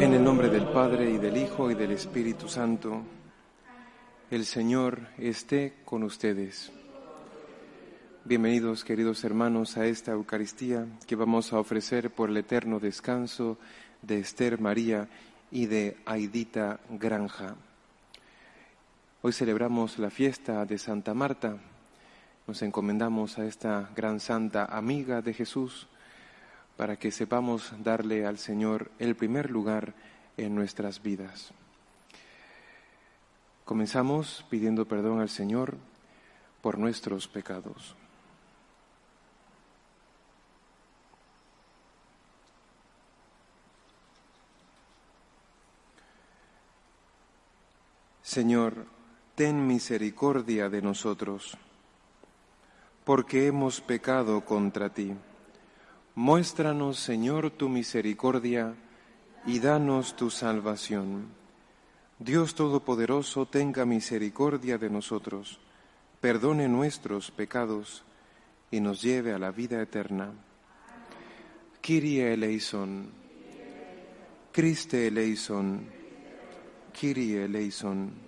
En el nombre del Padre y del Hijo y del Espíritu Santo, el Señor esté con ustedes. Bienvenidos, queridos hermanos, a esta Eucaristía que vamos a ofrecer por el eterno descanso de Esther María y de Aidita Granja. Hoy celebramos la fiesta de Santa Marta. Nos encomendamos a esta gran santa amiga de Jesús para que sepamos darle al Señor el primer lugar en nuestras vidas. Comenzamos pidiendo perdón al Señor por nuestros pecados. Señor, ten misericordia de nosotros, porque hemos pecado contra ti. Muéstranos, Señor, tu misericordia y danos tu salvación. Dios Todopoderoso, tenga misericordia de nosotros, perdone nuestros pecados y nos lleve a la vida eterna. Kyrie eleison, Christe eleison, Kyrie eleison.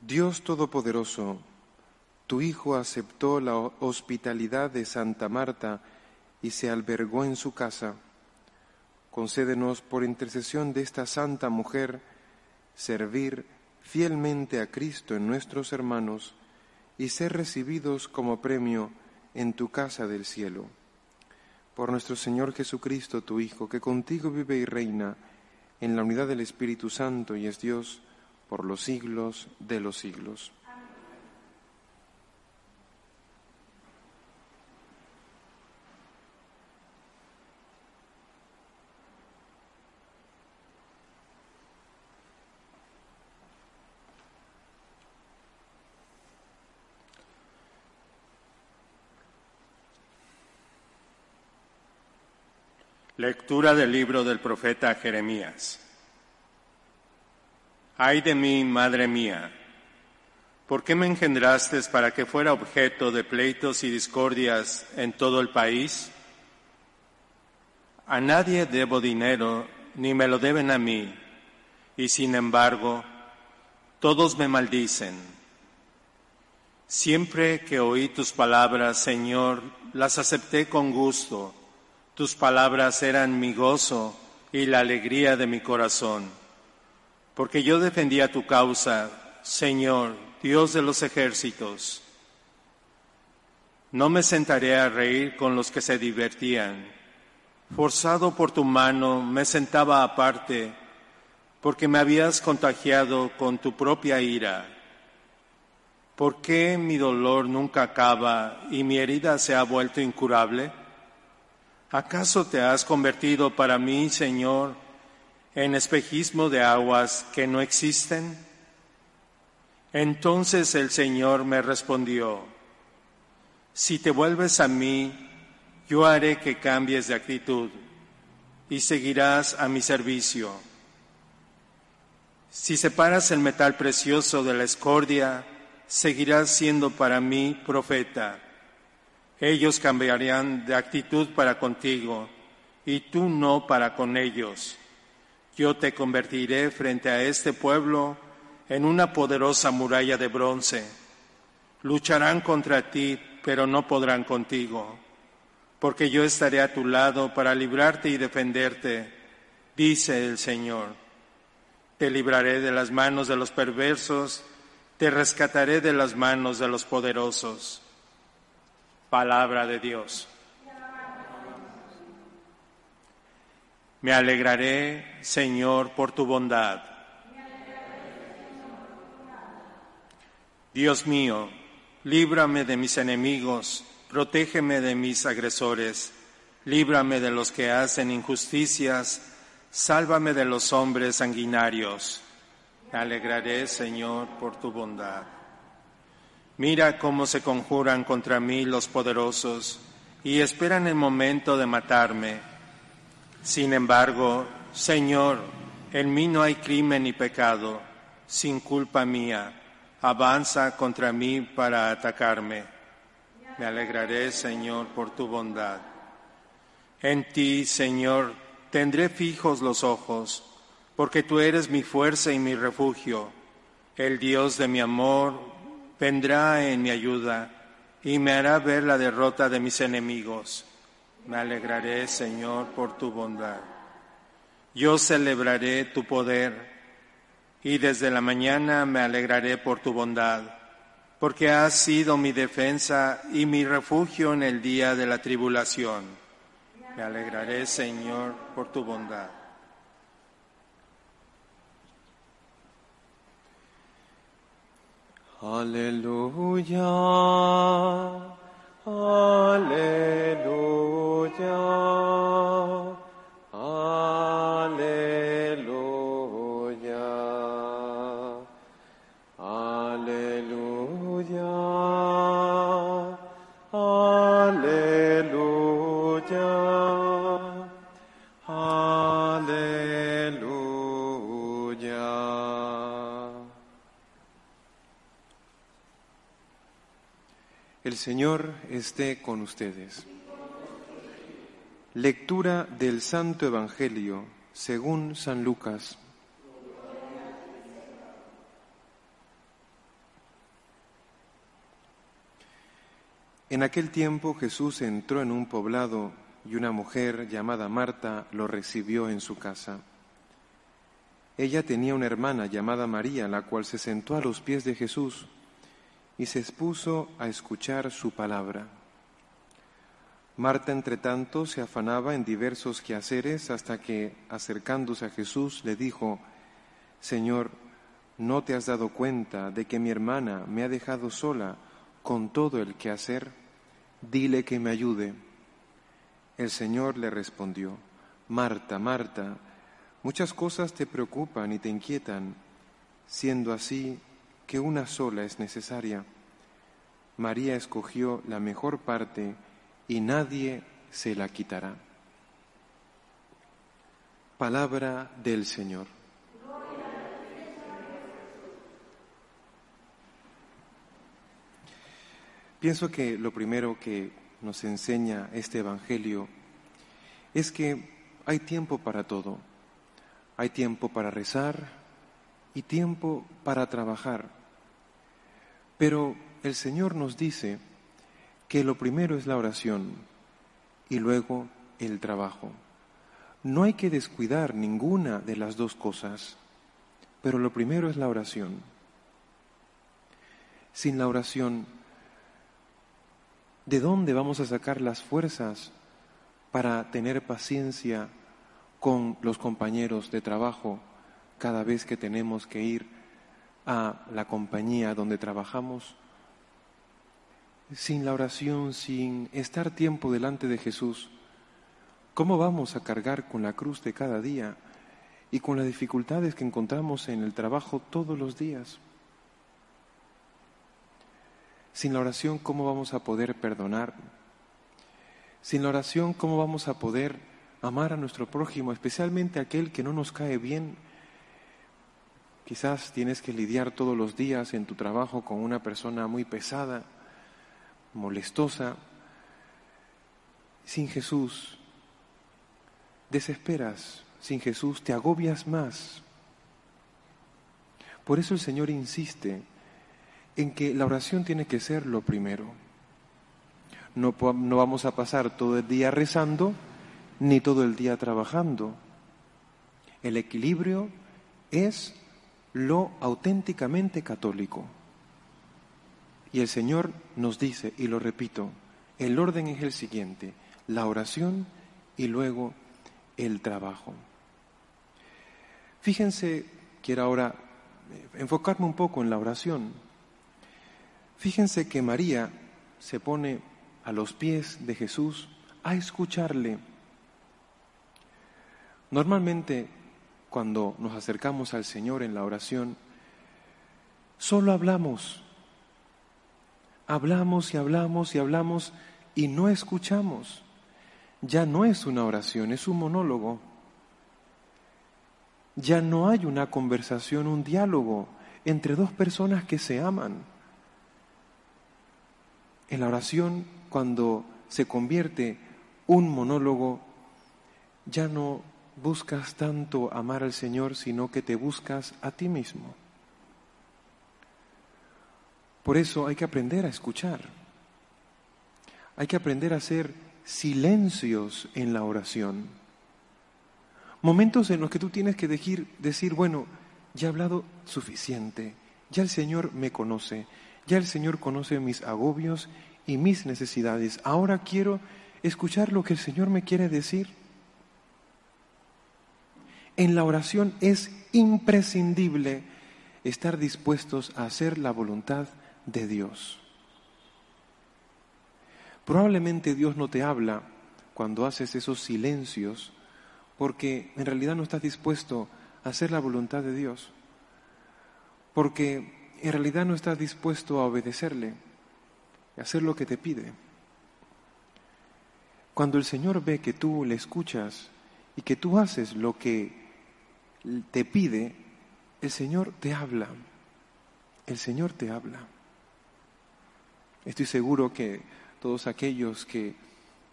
Dios Todopoderoso, tu Hijo aceptó la hospitalidad de Santa Marta y se albergó en su casa. Concédenos por intercesión de esta santa mujer servir fielmente a Cristo en nuestros hermanos y ser recibidos como premio en tu casa del cielo por nuestro Señor Jesucristo, tu Hijo, que contigo vive y reina en la unidad del Espíritu Santo y es Dios por los siglos de los siglos. Lectura del libro del profeta Jeremías. Ay de mí, madre mía, ¿por qué me engendraste para que fuera objeto de pleitos y discordias en todo el país? A nadie debo dinero, ni me lo deben a mí, y sin embargo, todos me maldicen. Siempre que oí tus palabras, Señor, las acepté con gusto tus palabras eran mi gozo y la alegría de mi corazón, porque yo defendía tu causa, Señor, Dios de los ejércitos. No me sentaré a reír con los que se divertían. Forzado por tu mano, me sentaba aparte, porque me habías contagiado con tu propia ira. ¿Por qué mi dolor nunca acaba y mi herida se ha vuelto incurable? ¿Acaso te has convertido para mí, Señor, en espejismo de aguas que no existen? Entonces el Señor me respondió, si te vuelves a mí, yo haré que cambies de actitud y seguirás a mi servicio. Si separas el metal precioso de la escordia, seguirás siendo para mí profeta ellos cambiarían de actitud para contigo y tú no para con ellos. Yo te convertiré frente a este pueblo en una poderosa muralla de bronce. Lucharán contra ti, pero no podrán contigo, porque yo estaré a tu lado para librarte y defenderte, dice el Señor. Te libraré de las manos de los perversos, te rescataré de las manos de los poderosos. Palabra de Dios. Me alegraré, Señor, por tu bondad. Dios mío, líbrame de mis enemigos, protégeme de mis agresores, líbrame de los que hacen injusticias, sálvame de los hombres sanguinarios. Me alegraré, Señor, por tu bondad. Mira cómo se conjuran contra mí los poderosos y esperan el momento de matarme. Sin embargo, Señor, en mí no hay crimen ni pecado, sin culpa mía. Avanza contra mí para atacarme. Me alegraré, Señor, por tu bondad. En ti, Señor, tendré fijos los ojos, porque tú eres mi fuerza y mi refugio. El Dios de mi amor vendrá en mi ayuda y me hará ver la derrota de mis enemigos. Me alegraré, Señor, por tu bondad. Yo celebraré tu poder y desde la mañana me alegraré por tu bondad, porque has sido mi defensa y mi refugio en el día de la tribulación. Me alegraré, Señor, por tu bondad. Aleluya. Aleluya. Señor esté con ustedes. Lectura del Santo Evangelio según San Lucas. En aquel tiempo Jesús entró en un poblado y una mujer llamada Marta lo recibió en su casa. Ella tenía una hermana llamada María, la cual se sentó a los pies de Jesús y se expuso a escuchar su palabra. Marta, entre tanto, se afanaba en diversos quehaceres hasta que, acercándose a Jesús, le dijo, Señor, ¿no te has dado cuenta de que mi hermana me ha dejado sola con todo el quehacer? Dile que me ayude. El Señor le respondió, Marta, Marta, muchas cosas te preocupan y te inquietan, siendo así que una sola es necesaria. María escogió la mejor parte y nadie se la quitará. Palabra del Señor. Pienso que lo primero que nos enseña este Evangelio es que hay tiempo para todo. Hay tiempo para rezar y tiempo para trabajar. Pero el Señor nos dice que lo primero es la oración y luego el trabajo. No hay que descuidar ninguna de las dos cosas, pero lo primero es la oración. Sin la oración, ¿de dónde vamos a sacar las fuerzas para tener paciencia con los compañeros de trabajo cada vez que tenemos que ir a la compañía donde trabajamos? Sin la oración, sin estar tiempo delante de Jesús, ¿cómo vamos a cargar con la cruz de cada día y con las dificultades que encontramos en el trabajo todos los días? Sin la oración, ¿cómo vamos a poder perdonar? Sin la oración, ¿cómo vamos a poder amar a nuestro prójimo, especialmente aquel que no nos cae bien? Quizás tienes que lidiar todos los días en tu trabajo con una persona muy pesada, molestosa. Sin Jesús, desesperas. Sin Jesús te agobias más. Por eso el Señor insiste en que la oración tiene que ser lo primero. No, no vamos a pasar todo el día rezando ni todo el día trabajando. El equilibrio es lo auténticamente católico. Y el Señor nos dice, y lo repito, el orden es el siguiente, la oración y luego el trabajo. Fíjense, quiero ahora eh, enfocarme un poco en la oración. Fíjense que María se pone a los pies de Jesús a escucharle. Normalmente cuando nos acercamos al Señor en la oración, solo hablamos. Hablamos y hablamos y hablamos y no escuchamos. Ya no es una oración, es un monólogo. Ya no hay una conversación, un diálogo entre dos personas que se aman. En la oración, cuando se convierte un monólogo, ya no buscas tanto amar al Señor, sino que te buscas a ti mismo. Por eso hay que aprender a escuchar. Hay que aprender a hacer silencios en la oración. Momentos en los que tú tienes que decir, decir, bueno, ya he hablado suficiente, ya el Señor me conoce, ya el Señor conoce mis agobios y mis necesidades. Ahora quiero escuchar lo que el Señor me quiere decir en la oración es imprescindible estar dispuestos a hacer la voluntad de Dios. Probablemente Dios no te habla cuando haces esos silencios porque en realidad no estás dispuesto a hacer la voluntad de Dios, porque en realidad no estás dispuesto a obedecerle, a hacer lo que te pide. Cuando el Señor ve que tú le escuchas y que tú haces lo que te pide, el Señor te habla. El Señor te habla. Estoy seguro que todos aquellos que,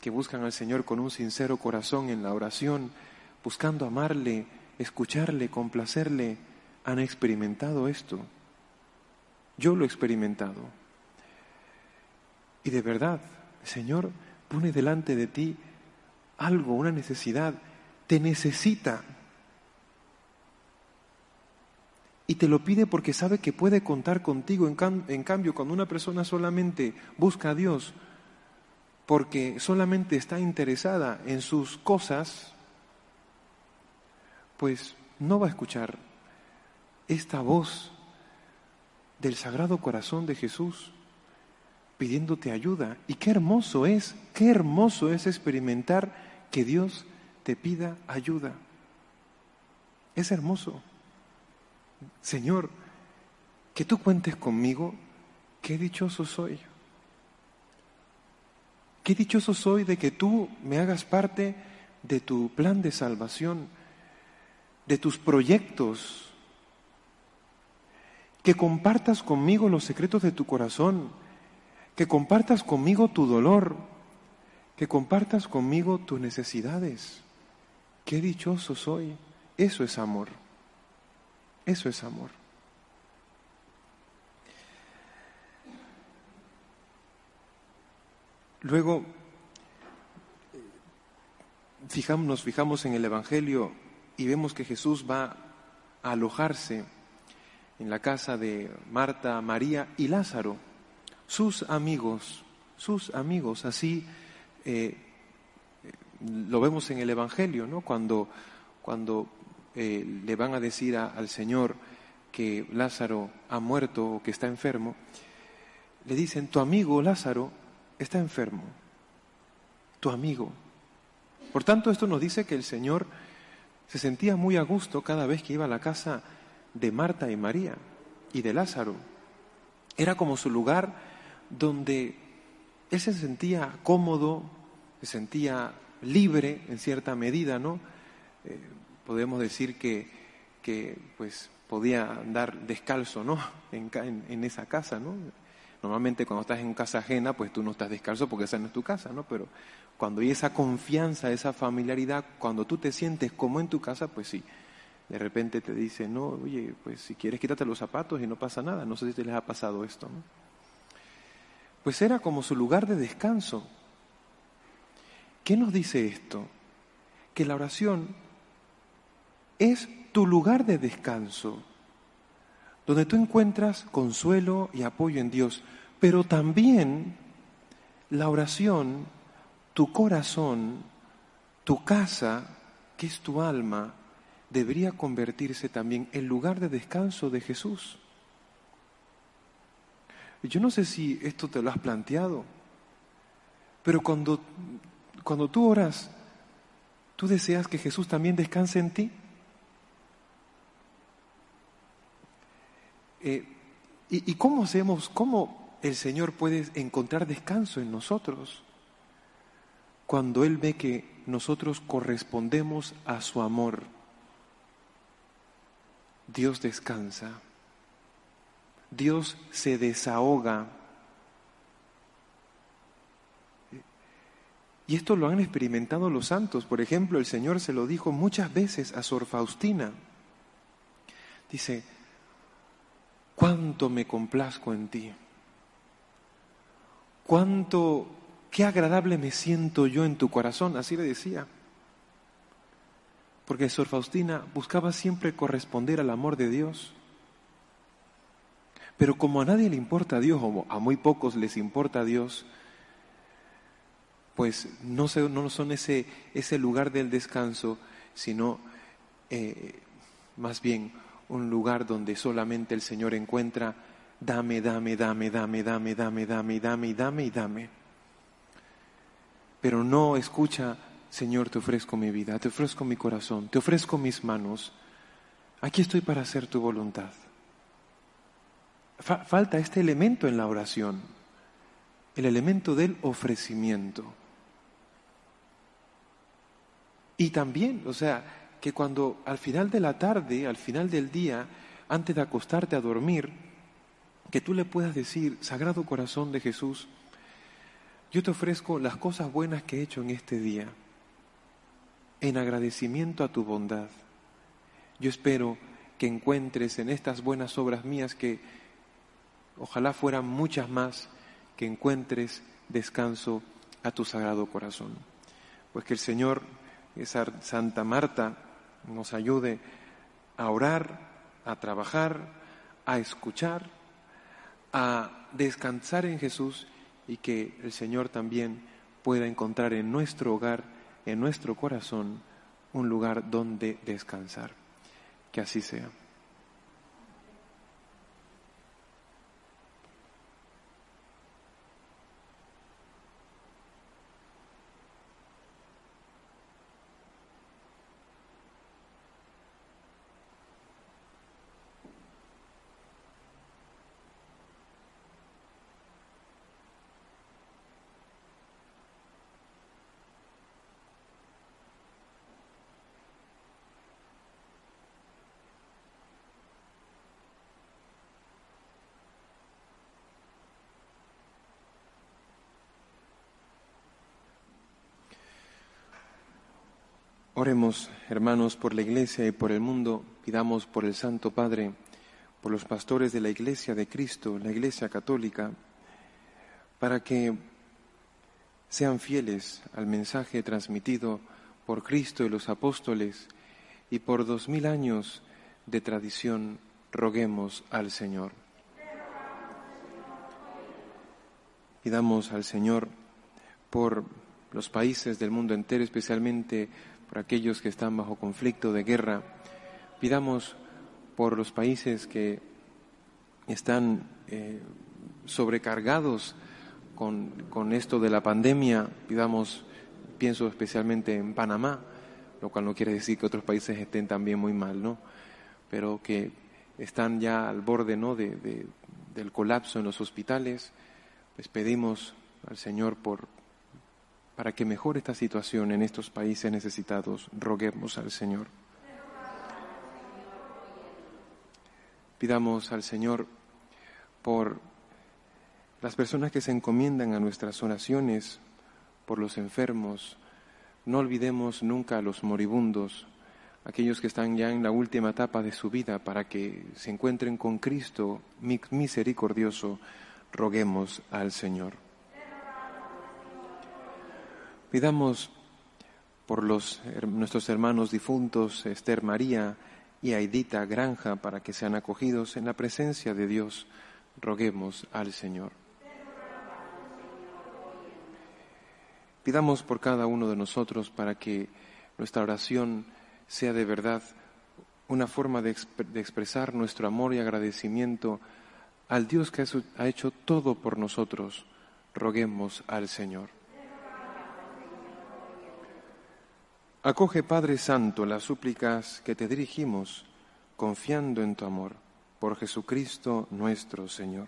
que buscan al Señor con un sincero corazón en la oración, buscando amarle, escucharle, complacerle, han experimentado esto. Yo lo he experimentado. Y de verdad, Señor pone delante de ti algo, una necesidad, te necesita. Y te lo pide porque sabe que puede contar contigo. En, cambio, cuando una persona solamente busca a Dios porque solamente está interesada en sus cosas, pues no va a escuchar esta voz del Sagrado Corazón de Jesús pidiéndote ayuda. Y qué hermoso es, qué hermoso es experimentar que Dios te pida ayuda. Es hermoso. Señor, que tú cuentes conmigo, qué dichoso soy. Qué dichoso soy de que tú me hagas parte de tu plan de salvación, de tus proyectos, que compartas conmigo los secretos de tu corazón, que compartas conmigo tu dolor, que compartas conmigo tus necesidades. Qué dichoso soy. Eso es amor. Eso es amor. Luego, fijamos, nos fijamos en el Evangelio y vemos que Jesús va a alojarse en la casa de Marta, María y Lázaro, sus amigos, sus amigos. Así eh, lo vemos en el Evangelio, ¿no? Cuando, cuando eh, le van a decir al Señor que Lázaro ha muerto o que está enfermo, le dicen, tu amigo Lázaro está enfermo, tu amigo. Por tanto, esto nos dice que el Señor se sentía muy a gusto cada vez que iba a la casa de Marta y María y de Lázaro. Era como su lugar donde él se sentía cómodo, se sentía libre en cierta medida, ¿no? Eh, podemos decir que, que pues podía andar descalzo, ¿no? En, en, esa casa, ¿no? Normalmente cuando estás en casa ajena, pues tú no estás descalzo porque esa no es tu casa, ¿no? Pero cuando hay esa confianza, esa familiaridad, cuando tú te sientes como en tu casa, pues sí, De repente te dice, no, oye, pues si quieres quítate los zapatos y no pasa nada. No sé si te les ha pasado esto. Pues era como su lugar de descanso. ¿Qué nos dice esto? Que la oración es tu lugar de descanso, donde tú encuentras consuelo y apoyo en Dios, pero también la oración, tu corazón, tu casa, que es tu alma, debería convertirse también en lugar de descanso de Jesús. Yo no sé si esto te lo has planteado, pero cuando, cuando tú oras, ¿tú deseas que Jesús también descanse en ti? Eh, ¿y, ¿Y cómo hacemos, cómo el Señor puede encontrar descanso en nosotros? Cuando Él ve que nosotros correspondemos a su amor, Dios descansa, Dios se desahoga. Y esto lo han experimentado los santos. Por ejemplo, el Señor se lo dijo muchas veces a Sor Faustina. Dice, cuánto me complazco en ti, cuánto, qué agradable me siento yo en tu corazón, así le decía. Porque Sor Faustina buscaba siempre corresponder al amor de Dios. Pero como a nadie le importa a Dios, o a muy pocos les importa a Dios, pues no, son ese, ese lugar del descanso, sino eh, más bien un lugar donde solamente el Señor encuentra dame, dame, dame, dame, dame, dame, dame, dame y dame y dame. Pero no escucha, Señor, te ofrezco mi vida, te ofrezco mi corazón, te ofrezco mis manos. Aquí estoy para hacer tu voluntad. Falta este elemento en la oración, el elemento del ofrecimiento. Y también, o sea, que cuando al final de la tarde, al final del día, antes de acostarte a dormir, que tú le puedas decir, Sagrado Corazón de Jesús, yo te ofrezco las cosas buenas que he hecho en este día, en agradecimiento a tu bondad. Yo espero que encuentres en estas buenas obras mías que ojalá fueran muchas más, que encuentres descanso a tu Sagrado Corazón. Pues que el Señor, esa Santa Marta, nos ayude a orar, a trabajar, a escuchar, a descansar en Jesús y que el Señor también pueda encontrar en nuestro hogar, en nuestro corazón, un lugar donde descansar. Que así sea. Oremos, hermanos, por la Iglesia y por el mundo, pidamos por el Santo Padre, por los pastores de la Iglesia de Cristo, la Iglesia católica, para que sean fieles al mensaje transmitido por Cristo y los apóstoles y por dos mil años de tradición roguemos al Señor. Pidamos al Señor por los países del mundo entero, especialmente por aquellos que están bajo conflicto de guerra. Pidamos por los países que están eh, sobrecargados con, con, esto de la pandemia. Pidamos, pienso especialmente en Panamá, lo cual no quiere decir que otros países estén también muy mal, ¿no? Pero que están ya al borde, ¿no? de, del colapso en los hospitales. Les pedimos al Señor por, para que mejore esta situación en estos países necesitados, roguemos al Señor. Pidamos al Señor por las personas que se encomiendan a nuestras oraciones, por los enfermos. No olvidemos nunca a los moribundos, aquellos que están ya en la última etapa de su vida para que se encuentren con Cristo misericordioso, roguemos al Señor. Pidamos por los, nuestros hermanos difuntos, Esther María y Aidita Granja, para que sean acogidos en la presencia de Dios, roguemos al Señor. Pidamos por cada uno de nosotros para que nuestra oración sea de verdad una forma de, expresar nuestro amor y agradecimiento al Dios que ha hecho todo por nosotros. Roguemos al Señor. Acoge, Padre Santo, las súplicas que te dirigimos, confiando en tu amor, por Jesucristo nuestro Señor.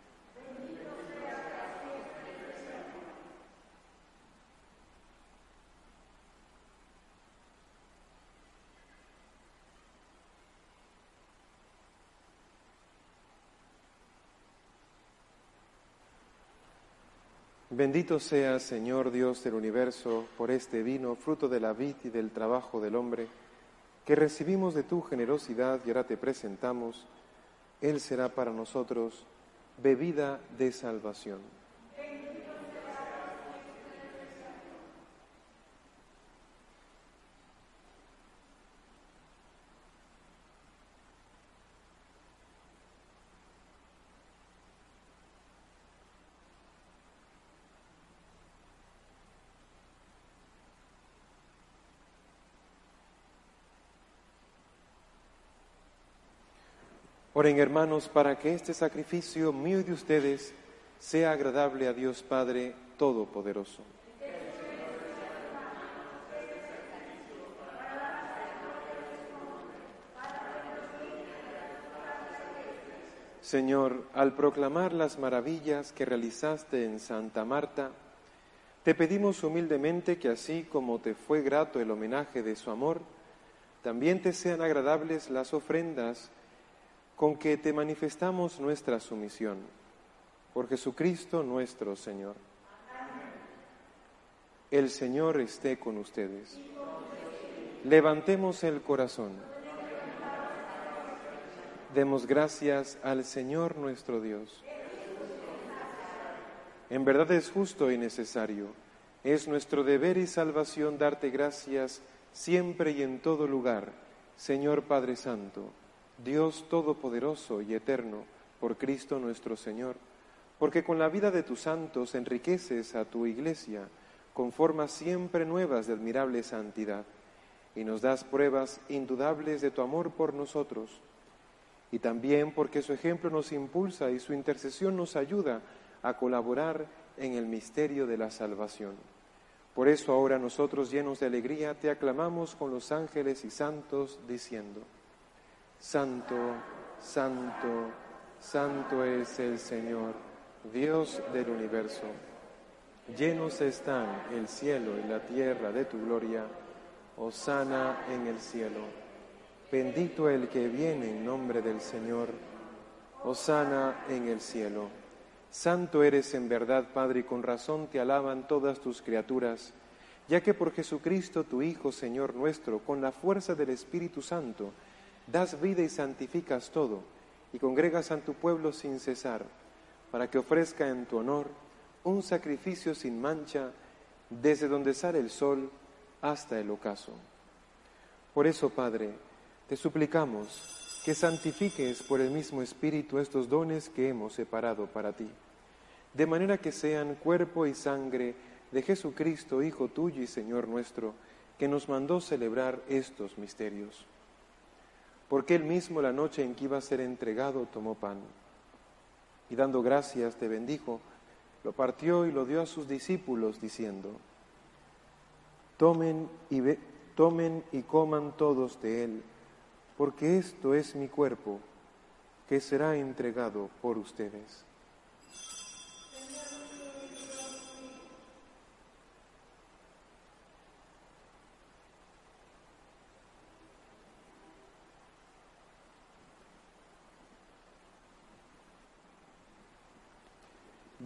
Bendito sea, Señor Dios del universo, por este vino, fruto de la vid y del trabajo del hombre, que recibimos de tu generosidad y ahora te presentamos. Él será para nosotros bebida de salvación. Oren hermanos para que este sacrificio mío y de ustedes sea agradable a Dios Padre Todopoderoso. Señor, al proclamar las maravillas que realizaste en Santa Marta, te pedimos humildemente que así como te fue grato el homenaje de su amor, también te sean agradables las ofrendas con que te manifestamos nuestra sumisión. Por Jesucristo nuestro Señor. El Señor esté con ustedes. Levantemos el corazón. Demos gracias al Señor nuestro Dios. En verdad es justo y necesario. Es nuestro deber y salvación darte gracias siempre y en todo lugar, Señor Padre Santo Dios Todopoderoso y Eterno, por Cristo nuestro Señor, porque con la vida de tus santos enriqueces a tu iglesia con formas siempre nuevas de admirable santidad, y nos das pruebas indudables de tu amor por nosotros, y también porque su ejemplo nos impulsa y su intercesión nos ayuda a colaborar en el misterio de la salvación. Por eso ahora nosotros llenos de alegría te aclamamos con los ángeles y santos, diciendo, Santo, santo, santo es el Señor, Dios del universo. Llenos están el cielo y la tierra de tu gloria. Osana en el cielo. Bendito el que viene en nombre del Señor. Osana en el cielo. Santo eres en verdad, Padre, y con razón te alaban todas tus criaturas, ya que por Jesucristo, tu Hijo, Señor nuestro, con la fuerza del Espíritu Santo, das vida y santificas todo, y congregas a tu pueblo sin cesar, para que ofrezca en tu honor un sacrificio sin mancha desde donde sale el sol hasta el ocaso. Por eso, Padre, te suplicamos que santifiques por el mismo Espíritu estos dones que hemos separado para ti, de manera que sean cuerpo y sangre de Jesucristo, Hijo tuyo y Señor nuestro, que nos mandó celebrar estos misterios. Porque él mismo la noche en que iba a ser entregado tomó pan y dando gracias te bendijo, lo partió y lo dio a sus discípulos diciendo, tomen y, tomen y coman todos de él porque esto es mi cuerpo que será entregado por ustedes.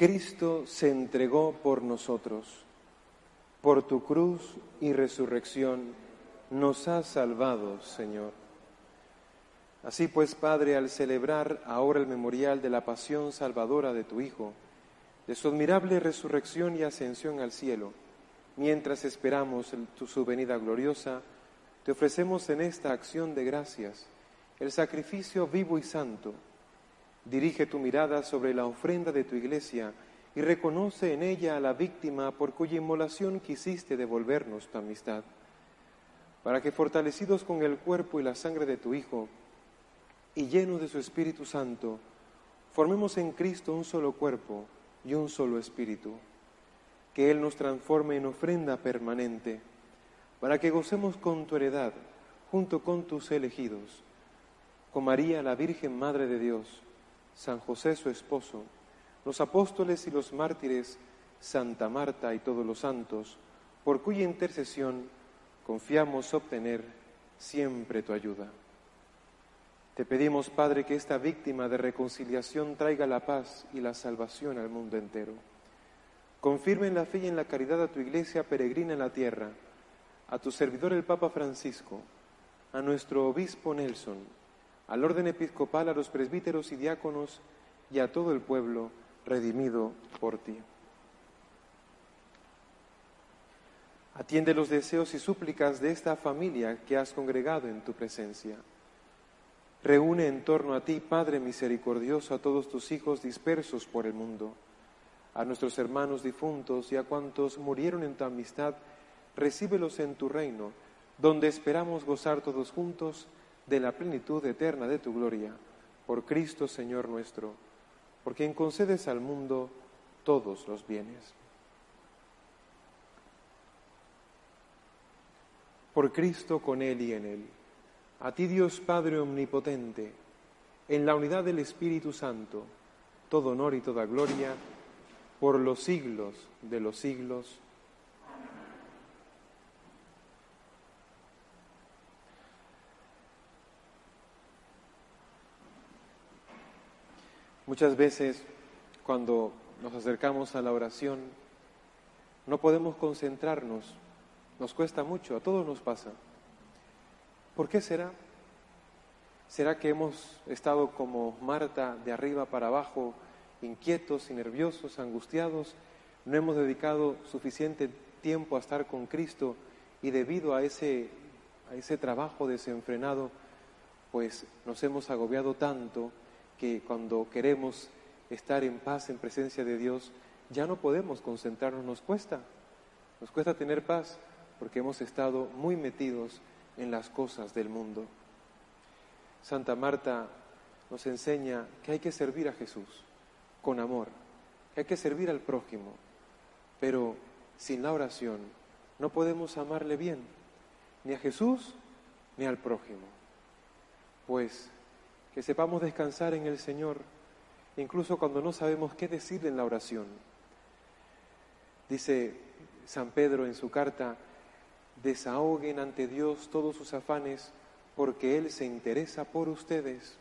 Cristo se entregó por nosotros. Por tu cruz y resurrección nos has salvado, Señor. Así pues, Padre, al celebrar ahora el memorial de la pasión salvadora de tu Hijo, de su admirable resurrección y ascensión al cielo, mientras esperamos su venida gloriosa, te ofrecemos en esta acción de gracias el sacrificio vivo y santo Dirige tu mirada sobre la ofrenda de tu iglesia y reconoce en ella a la víctima por cuya inmolación quisiste devolvernos tu amistad, para que fortalecidos con el cuerpo y la sangre de tu Hijo y llenos de su Espíritu Santo, formemos en Cristo un solo cuerpo y un solo espíritu, que Él nos transforme en ofrenda permanente, para que gocemos con tu heredad junto con tus elegidos, con María, la Virgen Madre de Dios, San José su esposo, los apóstoles y los mártires, Santa Marta y todos los santos, por cuya intercesión confiamos obtener siempre tu ayuda. Te pedimos, Padre, que esta víctima de reconciliación traiga la paz y la salvación al mundo entero. Confirme en la fe y en la caridad a tu iglesia peregrina en la tierra, a tu servidor el Papa Francisco, a nuestro obispo Nelson, al orden episcopal, a los presbíteros y diáconos y a todo el pueblo redimido por ti. Atiende los deseos y súplicas de esta familia que has congregado en tu presencia. Reúne en torno a ti, Padre misericordioso, a todos tus hijos dispersos por el mundo, a nuestros hermanos difuntos y a cuantos murieron en tu amistad, recíbelos en tu reino, donde esperamos gozar todos juntos de la plenitud eterna de tu gloria, por Cristo Señor nuestro, por quien concedes al mundo todos los bienes. Por Cristo con Él y en Él, a ti Dios Padre Omnipotente, en la unidad del Espíritu Santo, todo honor y toda gloria, por los siglos de los siglos. Muchas veces cuando nos acercamos a la oración no podemos concentrarnos, nos cuesta mucho, a todos nos pasa. ¿Por qué será? ¿Será que hemos estado como Marta de arriba para abajo, inquietos y nerviosos, angustiados? No hemos dedicado suficiente tiempo a estar con Cristo y debido a ese, a ese trabajo desenfrenado, pues nos hemos agobiado tanto que cuando queremos estar en paz en presencia de Dios, ya no podemos concentrarnos, nos cuesta, nos cuesta tener paz porque hemos estado muy metidos en las cosas del mundo. Santa Marta nos enseña que hay que servir a Jesús con amor, que hay que servir al prójimo, pero sin la oración no podemos amarle bien, ni a Jesús ni al prójimo. Pues que sepamos descansar en el Señor, incluso cuando no sabemos qué decirle en la oración. Dice San Pedro en su carta, desahoguen ante Dios todos sus afanes porque Él se interesa por ustedes.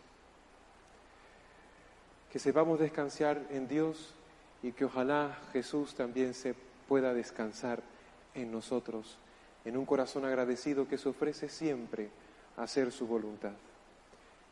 Que sepamos descansar en Dios y que ojalá Jesús también se pueda descansar en nosotros, en un corazón agradecido que se ofrece siempre a hacer su voluntad.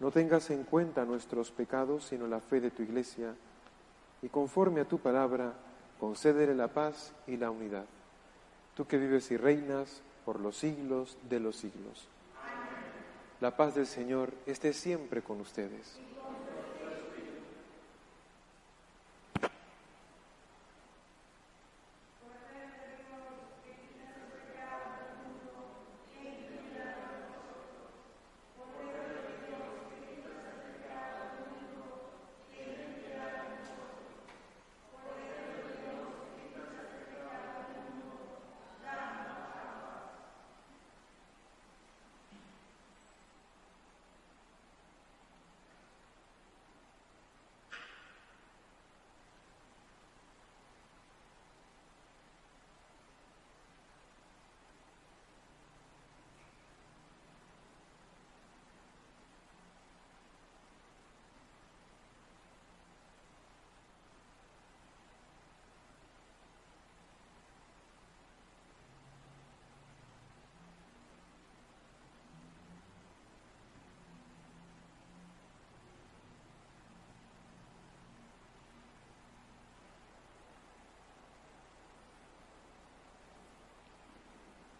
no tengas en cuenta nuestros pecados, sino la fe de tu iglesia, y conforme a tu palabra, concédele la paz y la unidad. Tú que vives y reinas por los siglos de los siglos. La paz del Señor esté siempre con ustedes.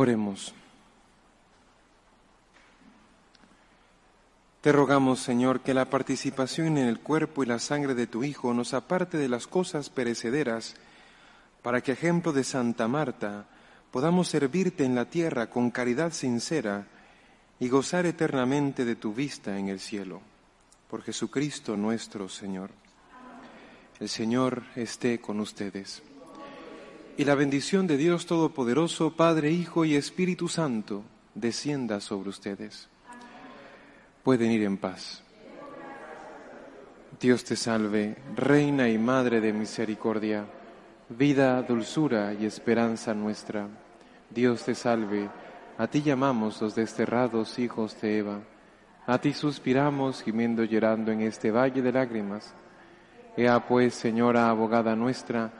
Oremos. Te rogamos, Señor, que la participación en el cuerpo y la sangre de tu Hijo nos aparte de las cosas perecederas, para que, ejemplo de Santa Marta, podamos servirte en la tierra con caridad sincera y gozar eternamente de tu vista en el cielo. Por Jesucristo nuestro Señor. El Señor esté con ustedes. Y la bendición de Dios Todopoderoso, Padre, Hijo y Espíritu Santo, descienda sobre ustedes. Pueden ir en paz. Dios te salve, Reina y Madre de Misericordia, vida, dulzura y esperanza nuestra. Dios te salve, a ti llamamos los desterrados hijos de Eva, a ti suspiramos gimiendo llorando en este valle de lágrimas. Ea pues, Señora abogada nuestra,